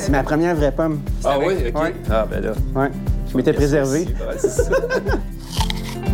c'est ma première vraie pomme. Ah oui, OK. Ouais. Ah, ben là. Ouais. Je m'étais préservé. Ça.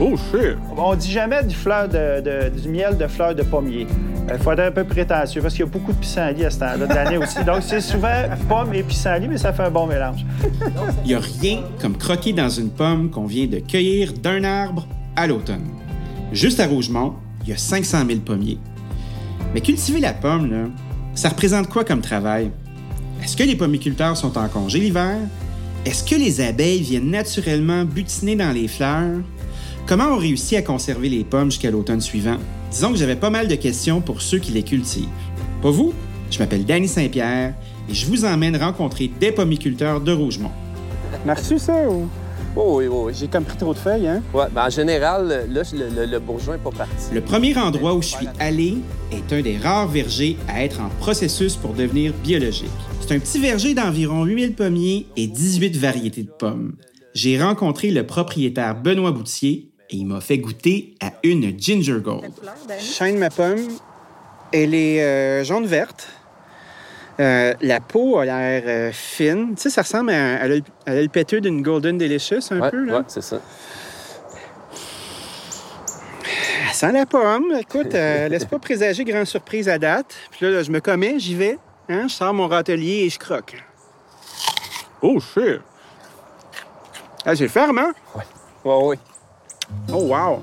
Oh, shit! On dit jamais du, fleur de, de- du miel de fleurs de pommier. Il faut être un peu prétentieux parce qu'il y a beaucoup de pissenlits à ce temps-là de l'année aussi. Donc, c'est souvent pomme et pissenlit, mais ça fait un bon mélange. Il n'y a rien comme croquer dans une pomme qu'on vient de cueillir d'un arbre à l'automne. Juste à Rougemont, il y a 500 000 pommiers. Mais cultiver la pomme, là, ça représente quoi comme travail? Est-ce que les pommiculteurs sont en congé l'hiver? Est-ce que les abeilles viennent naturellement butiner dans les fleurs? Comment on réussit à conserver les pommes jusqu'à l'automne suivant? Disons que j'avais pas mal de questions pour ceux qui les cultivent. Pas vous? Je m'appelle Danny Saint-Pierre et je vous emmène rencontrer des pommiculteurs de Rougemont. Merci, ça, ou... Oh, oui, oui, oui. J'ai comme pris trop de feuilles, hein? Ouais, ben, en général, là, le, le- le bourgeon n'est pas parti. Le premier endroit où je suis allé est un des rares vergers à être en processus pour devenir biologique. C'est un petit verger d'environ 8000 pommiers et 18 variétés de pommes. J'ai rencontré le propriétaire Benoît Boutier et il m'a fait goûter à une Ginger Gold. Je chaîne ma pomme. Elle est euh, jaune-verte. Euh, la peau a l'air euh, fine. Tu sais, ça ressemble à, à péteux d'une Golden Delicious, un Ouais, peu, là. ouais, c'est ça. Elle sent la pomme. Écoute, euh, laisse pas présager grande surprise à date. Puis là, là, je me commets, j'y vais. Hein? Je sors mon râtelier et je croque. Oh, shit! Ah, c'est ferme, hein? Ouais, oui, Oh, wow!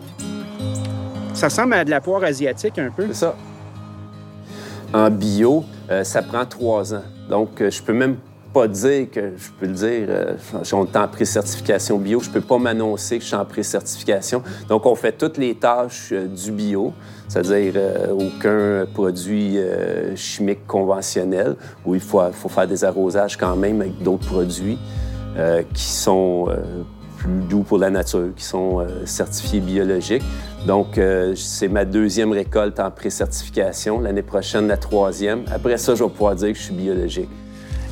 Ça ressemble à de la poire asiatique, un peu. c'est ça. En bio, euh, ça prend trois ans. Donc, euh, je peux même pas dire que, je peux le dire, euh, on est en pré-certification bio. Je peux pas m'annoncer que je suis en pré-certification. Donc, on fait toutes les tâches euh, du bio, c'est-à-dire euh, aucun produit euh, chimique conventionnel, où il faut, faut faire des arrosages quand même avec d'autres produits euh, qui sont plus doux pour la nature, qui sont certifiés biologiques. Donc, euh, c'est ma deuxième récolte en pré-certification. L'année prochaine, la troisième. Après ça, je vais pouvoir dire que je suis biologique.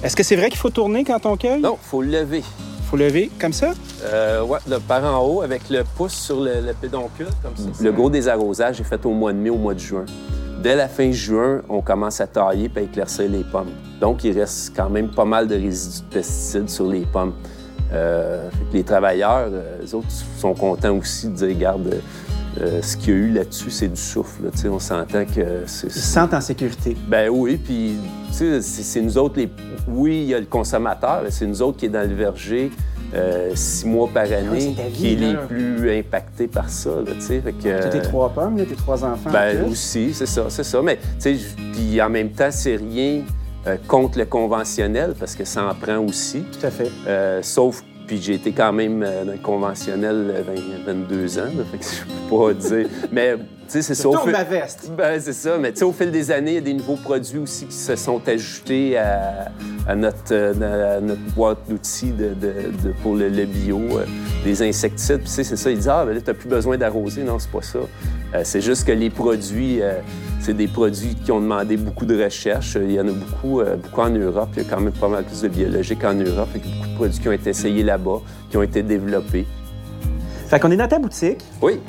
Est-ce que c'est vrai qu'il faut tourner quand on cueille? Non, il faut lever. faut lever comme ça? Euh, ouais, le par en haut, avec le pouce sur le, le pédoncule, comme ça. Le gros des arrosages est fait au mois de mai, au mois de juin. Dès la fin juin, on commence à tailler et à éclaircir les pommes. Donc, il reste quand même pas mal de résidus de pesticides sur les pommes. Euh, les travailleurs, euh, eux autres, sont contents aussi de dire, regarde, euh, ce qu'il y a eu là-dessus, c'est du souffle. là. On s'entend que c'est... Ils se sentent en sécurité. Ben oui, puis tu sais, c'est nous autres les. Oui, il y a le consommateur, c'est nous autres qui est dans le verger euh, six mois par année, ta vie, qui est les plus impactés par ça, là. Fait que, tes trois pommes, là, tes trois enfants. en ben aussi, c'est ça, c'est ça. Mais tu sais, j- puis en même temps, c'est rien euh, contre le conventionnel parce que ça en prend aussi. Tout à fait. Sauf, puis j'ai été quand même euh, conventionnel euh, 20 22 ans, là, fait que je peux pas dire. Mais tu sais, c'est ça. au fait- ma veste. ben, c'est ça. Mais tu sais, au fil des années, il y a des nouveaux produits aussi qui se sont ajoutés à, à notre, euh, à notre boîte d'outils de, de- de- pour le, le bio, euh, des insecticides. Puis tu sais, c'est ça. Ils disent Ah, ben là, tu plus besoin d'arroser. Non, c'est pas ça. Euh, c'est juste que les produits, euh, c'est des produits qui ont demandé beaucoup de recherche. Il y en a beaucoup, euh, beaucoup en Europe. Il y a quand même pas mal plus de biologique en Europe. Qu'il y a beaucoup de produits qui ont été essayés là-bas, qui ont été développés. Fait qu'on est dans ta boutique. Oui,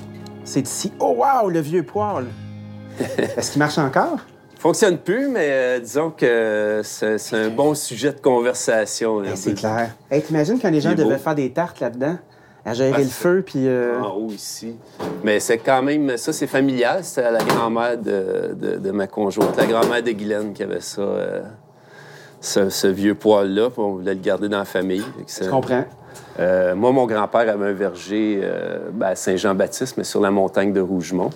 C'est ici. Oh, wow, le vieux poêle. Est-ce qu'il marche encore? fonctionne plus, mais euh, disons que c'est c'est un bon sujet de conversation. là. Eh, c'est clair. Hey, t'imagines quand les gens Il devaient faire des tartes là-dedans? À gérer Ah, le feu, puis... euh, En haut ici. Mais c'est quand même, ça c'est familial. C'était la grand-mère de, de- de ma conjointe, la grand-mère de Guylaine qui avait ça, euh, ce, ce vieux poêle-là. On voulait le garder dans la famille. Je comprends. Euh, moi, mon grand-père avait un verger euh, ben, à Saint-Jean-Baptiste, mais sur la montagne de Rougemont.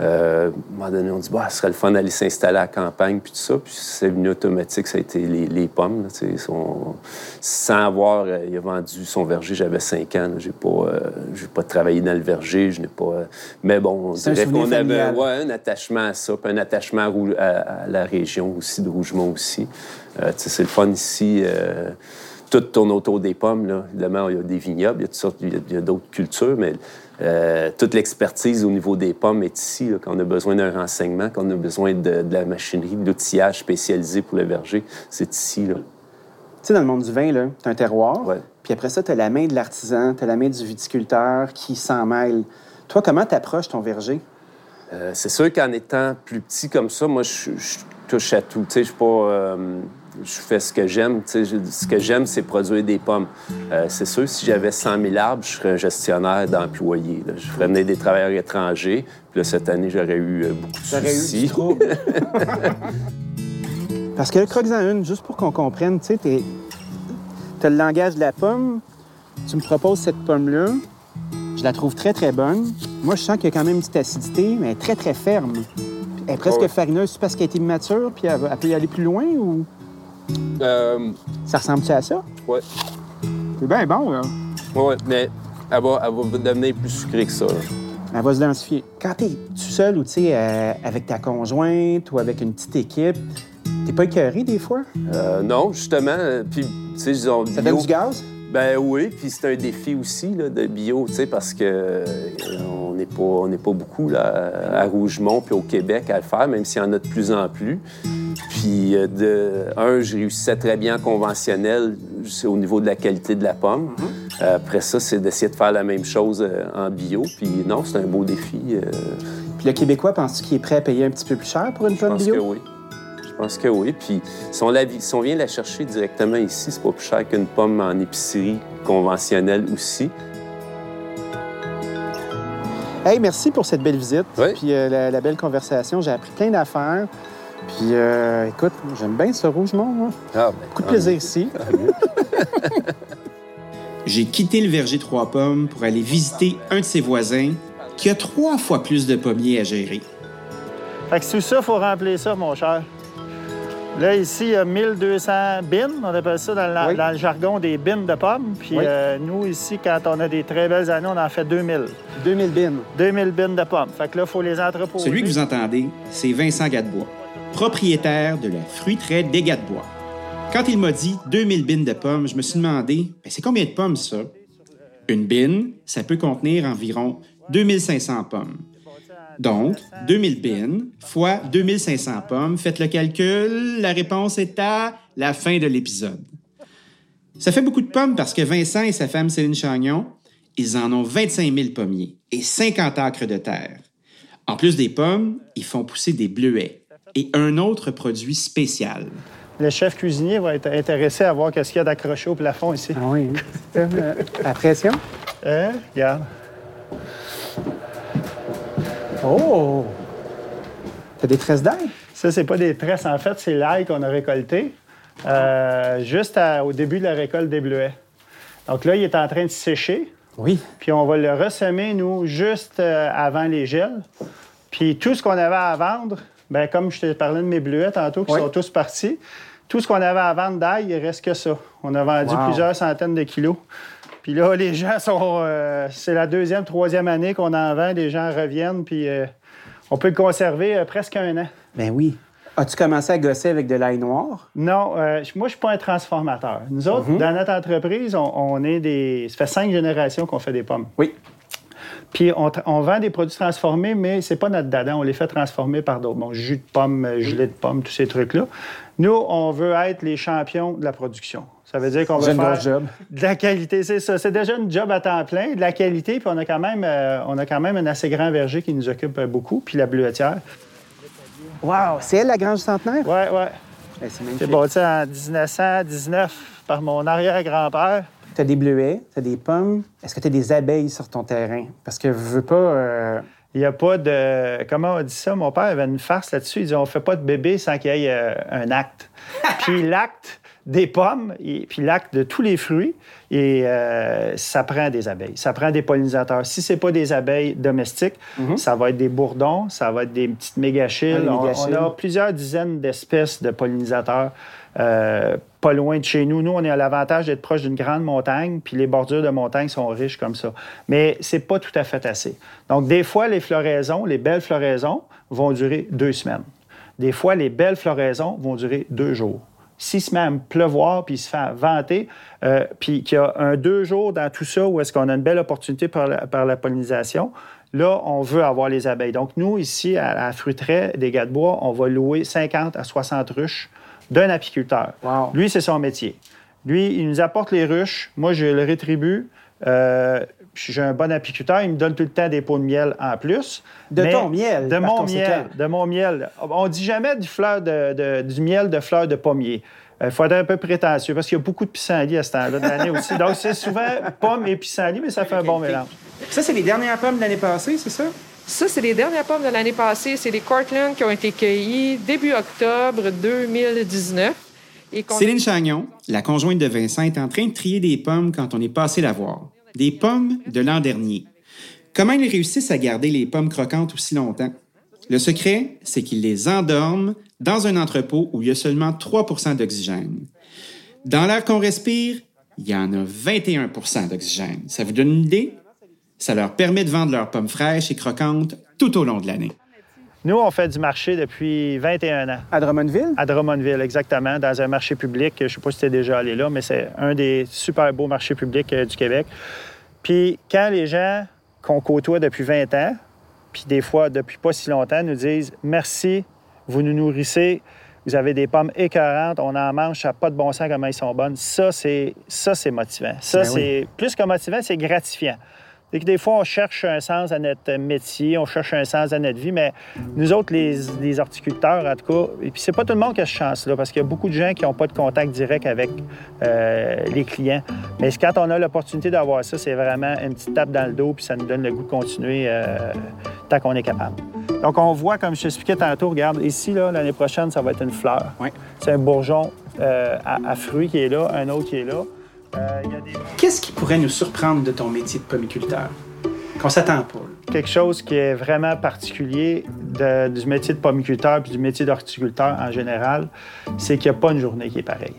Euh, à un moment donné, on dit, bah, ce serait le fun d'aller s'installer à la campagne, puis tout ça. Puis c'est venu automatique, ça a été les, les pommes. là, son- Sans avoir, euh, il a vendu son verger, j'avais 5 ans. là. J'ai pas, euh, pas travaillé dans le verger, je n'ai pas. mais bon, on dirait qu'on avait ouais, un attachement à ça, puis un attachement à, à- à la région aussi, de Rougemont aussi. C'est le fun ici. Tout tourne autour des pommes. Là. Évidemment, il y a des vignobles, il y a, toutes sortes- il y a- d'autres cultures, mais euh, toute l'expertise au niveau des pommes est ici. Là, quand on a besoin d'un renseignement, quand on a besoin de, de la machinerie, de l'outillage spécialisé pour le verger, c'est ici. Là. Tu sais, dans le monde du vin, là, t'as un terroir. Ouais. Puis après ça, t'as la main de l'artisan, t'as la main du viticulteur qui s'en mêle. Toi, comment t'approches ton verger? Euh, c'est sûr qu'en étant plus petit comme ça, moi, je, je touche à tout. Tu sais, je suis pas... euh, je fais ce que j'aime. Ce que j'aime, c'est produire des pommes. Euh, c'est sûr, si j'avais 100 000 arbres, je serais un gestionnaire d'employés. là. Je ferais venir des travailleurs étrangers. Puis là, cette année, j'aurais eu euh, beaucoup de J'aurais eu du soucis. Parce que le croque-en une, juste pour qu'on comprenne, tu sais, t'as le langage de la pomme, tu me proposes cette pomme-là, je la trouve très, très bonne. Moi, je sens qu'il y a quand même une petite acidité, mais elle est très, très ferme. Elle est presque Ouais. farineuse, c'est parce qu'elle été immature, puis elle, elle peut y aller plus loin, ou? Euh, ça ressemble-tu à ça? ouais. C'est bien bon, là. Ouais, mais elle va, elle va devenir plus sucrée que ça. là. Elle va se densifier. Quand t'es tout seul ou, tu sais, euh, avec ta conjointe ou avec une petite équipe, t'es pas écœuré des fois? Euh, non, justement. Puis, tu sais, disons, Ça bio- donne du gaz? Ben oui, puis c'est un défi aussi là, de bio, tu sais, parce que euh, on n'est pas, on n'est pas beaucoup là, à Rougemont puis au Québec à le faire, même s'il y en a de plus en plus. Puis, euh, de, un, je réussissais très bien en conventionnel au niveau de la qualité de la pomme. Euh, après ça, c'est d'essayer de faire la même chose euh, en bio. Puis non, c'est un beau défi. Puis le Québécois, penses-tu qu'il est prêt à payer un petit peu plus cher pour une je pomme pense bio? que oui. Je pense que oui. Puis si on, la, si on vient la chercher directement ici, c'est pas plus cher qu'une pomme en épicerie conventionnelle aussi. Hey, merci pour cette belle visite. Oui. Puis euh, la, la belle conversation. J'ai appris plein d'affaires. Puis euh, écoute, j'aime bien ce Rougemont. moi. Ah, Beaucoup de plaisir ici. J'ai quitté le verger Trois Pommes pour aller visiter un de ses voisins qui a trois fois plus de pommiers à gérer. Fait que sous ça, il faut remplir ça, mon cher. Là, ici, il y a 1200 bins. On appelle ça dans, le- Oui. dans le jargon des bins de pommes. Puis Oui. euh, nous, ici, quand on a des très belles années, on en fait 2000. 2000 bins. 2000 bins de pommes. Fait que là, il faut les entreposer. Celui que vous entendez, c'est Vincent Gadebois, propriétaire de la fruiterie des Gadebois. Quand il m'a dit 2000 bines de pommes, je me suis demandé, Ben, c'est combien de pommes ça? Une bine, ça peut contenir environ 2500 pommes. Donc, 2000 bines fois 2500 pommes, faites le calcul, la réponse est à la fin de l'épisode. Ça fait beaucoup de pommes parce que Vincent et sa femme Céline Chagnon, ils en ont 25 000 pommiers et 50 acres de terre. En plus des pommes, ils font pousser des bleuets et un autre produit spécial. Le chef cuisinier va être intéressé à voir qu'est-ce qu'il y a d'accroché au plafond ici. Ah oui. hein? La pression? Hein? Regarde. Oh! T'as des tresses d'ail? Ça, c'est pas des tresses, en fait, c'est l'ail qu'on a récolté euh, juste à- au début de la récolte des bleuets. Donc là, il est en train de sécher, Oui. puis on va le ressemer, nous, juste euh, avant les gels. Puis tout ce qu'on avait à vendre, ben comme je te parlais de mes bleuets tantôt, qui Oui. sont tous partis, tout ce qu'on avait à vendre d'ail, il reste que ça. On a vendu Wow. plusieurs centaines de kilos. Puis là, les gens sont. euh, c'est la deuxième, troisième année qu'on en vend. Les gens reviennent, puis euh, on peut le conserver euh, presque un an. Ben oui. As-tu commencé à gosser avec de l'ail noir? Non, euh, moi, je suis pas un transformateur. Nous autres, dans notre entreprise, on, on est des. Ça fait cinq générations qu'on fait des pommes. Oui. Puis on, vend des produits transformés, mais c'est pas notre dada. On les fait transformer par d'autres. Bon, jus de pomme, euh, gelée de pomme, tous ces trucs-là. Nous, on veut être les champions de la production. Ça veut dire qu'on veut une faire job. de la qualité, c'est ça. C'est déjà une job à temps plein, de la qualité, puis on a quand même, euh, on a quand même un assez grand verger qui nous occupe euh, beaucoup, puis la bleuetière. Wow! C'est elle, la grange centenaire? Ouais, ouais. Ben, c'est bâti en 1919 par mon arrière-grand-père. Tu as des bleuets, tu as des pommes. Est-ce que tu as des abeilles sur ton terrain? Parce que je veux pas. euh, Il n'y a pas de. Comment on dit ça? Mon père avait une farce là-dessus. Il dit on fait pas de bébé sans qu'il y ait euh, un acte. puis l'acte des pommes, et, puis l'acte de tous les fruits, et euh, ça prend des abeilles. Ça prend des pollinisateurs. Si c'est pas des abeilles domestiques, ça va être des bourdons, ça va être des petites mégachilles. Ah, les On- mégachilles. on, a plusieurs dizaines d'espèces de pollinisateurs. euh, pas loin de chez nous. Nous, on a l'avantage d'être proche d'une grande montagne, puis les bordures de montagne sont riches comme ça. Mais c'est pas tout à fait assez. Donc, des fois, les floraisons, les belles floraisons, vont durer deux semaines. Des fois, les belles floraisons vont durer deux jours. S'il se met à pleuvoir, puis il se fait vanter, euh, puis qu'il y a un deux jours dans tout ça où est-ce qu'on a une belle opportunité par la, par la pollinisation, là, on veut avoir les abeilles. Donc, nous, ici, à la fruiterie des gars de bois, on va louer 50 à 60 ruches d'un apiculteur. Wow. Lui, c'est son métier. Lui, il nous apporte les ruches. Moi, je le rétribue. Euh, j'ai un bon apiculteur. Il me donne tout le temps des pots de miel en plus. De Mais- ton miel, De par mon miel. De mon miel. On dit jamais du, fleur de, de- du miel de fleurs de pommier. Il faut être un peu prétentieux parce qu'il y a beaucoup de pissenlits à ce temps-là de l'année aussi. Donc, c'est souvent pommes et pissenlits, mais ça fait un bon mélange. Ça, c'est les dernières pommes de l'année passée, c'est ça? Ça, c'est les dernières pommes de l'année passée. C'est les Cortland qui ont été cueillies début octobre 2019. Et qu'on- Céline Chagnon, la conjointe de Vincent, est en train de trier des pommes quand on est passé la voir. Des pommes de l'an dernier. Comment ils réussissent à garder les pommes croquantes aussi longtemps? Le secret, c'est qu'ils les endorment dans un entrepôt où il y a seulement 3% d'oxygène. Dans l'air qu'on respire, il y en a 21% d'oxygène. Ça vous donne une idée? Ça leur permet de vendre leurs pommes fraîches et croquantes tout au long de l'année. Nous, on fait du marché depuis 21 ans. À Drummondville? À Drummondville, exactement, dans un marché public. Je ne sais pas si tu es déjà allé là, mais c'est un des super beaux marchés publics euh, du Québec. Puis quand les gens qu'on côtoie depuis 20 ans, puis des fois depuis pas si longtemps, nous disent merci, vous nous nourrissez, vous avez des pommes écœurantes, on en mange, ça n'a pas de bon sens comment ils sont bonnes. Ça, c'est ça, c'est motivant. Ça, Ben oui. c'est plus que motivant, c'est gratifiant. C'est que des fois, on cherche un sens à notre métier, on cherche un sens à notre vie, mais nous autres, les, les horticulteurs, en tout cas, et puis c'est pas tout le monde qui a cette chance-là, parce qu'il y a beaucoup de gens qui n'ont pas de contact direct avec euh, les clients. Mais quand on a l'opportunité d'avoir ça, c'est vraiment une petite tape dans le dos, puis ça nous donne le goût de continuer euh, tant qu'on est capable. Donc, on voit, comme je t'expliquais tantôt, regarde, ici, l'année prochaine, ça va être une fleur. C'est un bourgeon euh, à, à fruits qui est là, un autre qui est là. Qu'est-ce qui pourrait nous surprendre de ton métier de pomiculteur? Qu'on s'attend pas. quelque chose qui est vraiment particulier du métier de pomiculteur puis du métier d'horticulteur en général, c'est qu'il n'y a pas une journée qui est pareille.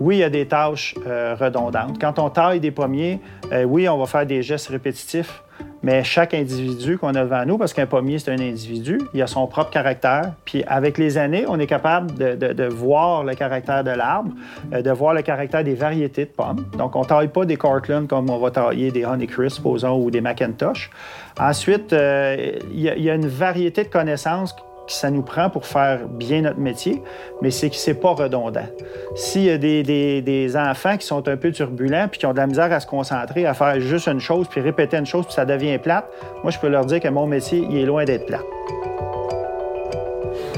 Oui, il y a des tâches euh, redondantes. Quand on taille des pommiers, euh, oui, on va faire des gestes répétitifs, mais chaque individu qu'on a devant nous, parce qu'un pommier, c'est un individu, il a son propre caractère. Puis avec les années, on est capable de, voir le caractère de l'arbre, euh, de voir le caractère des variétés de pommes. Donc, on ne taille pas des Cortland comme on va tailler des Honeycrisp, supposons, ou des Macintosh. Ensuite, euh, il y a une variété de connaissances que ça nous prend pour faire bien notre métier, mais c'est que c'est pas redondant. S'il y a des, des- des enfants qui sont un peu turbulents puis qui ont de la misère à se concentrer, à faire juste une chose, puis répéter une chose, puis ça devient plate, moi, je peux leur dire que mon métier, il est loin d'être plate.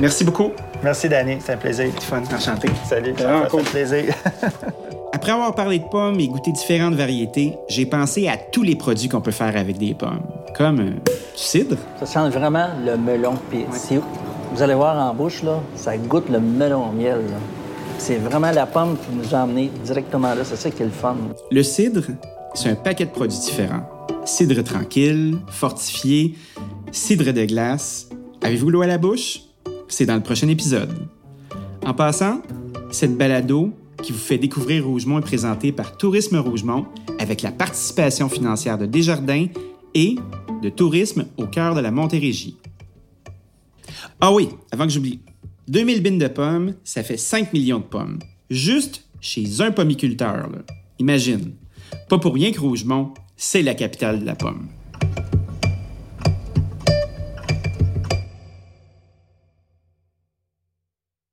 Merci beaucoup. Merci, Danny. C'est un plaisir. Fun, enchanté. Salut. Ça fait cool. plaisir. Après avoir parlé de pommes et goûté différentes variétés, j'ai pensé à tous les produits qu'on peut faire avec des pommes, comme euh, du cidre, Ça sent vraiment le melon. Puis si vous allez voir en bouche, là, ça goûte le melon au miel. C'est vraiment la pomme qui nous a emmenés directement là. C'est ça qui est le fun. Le cidre, c'est un paquet de produits différents. Cidre tranquille, fortifié, cidre de glace. Avez-vous l'eau à la bouche? C'est dans le prochain épisode. En passant, cette balado qui vous fait découvrir Rougemont est présentée par Tourisme Rougemont avec la participation financière de Desjardins et de Tourisme au cœur de la Montérégie. Ah oui, avant que j'oublie. 2000 bines de pommes, ça fait 5 millions de pommes. Juste chez un pomiculteur. là. Imagine. Pas pour rien que Rougemont, c'est la capitale de la pomme.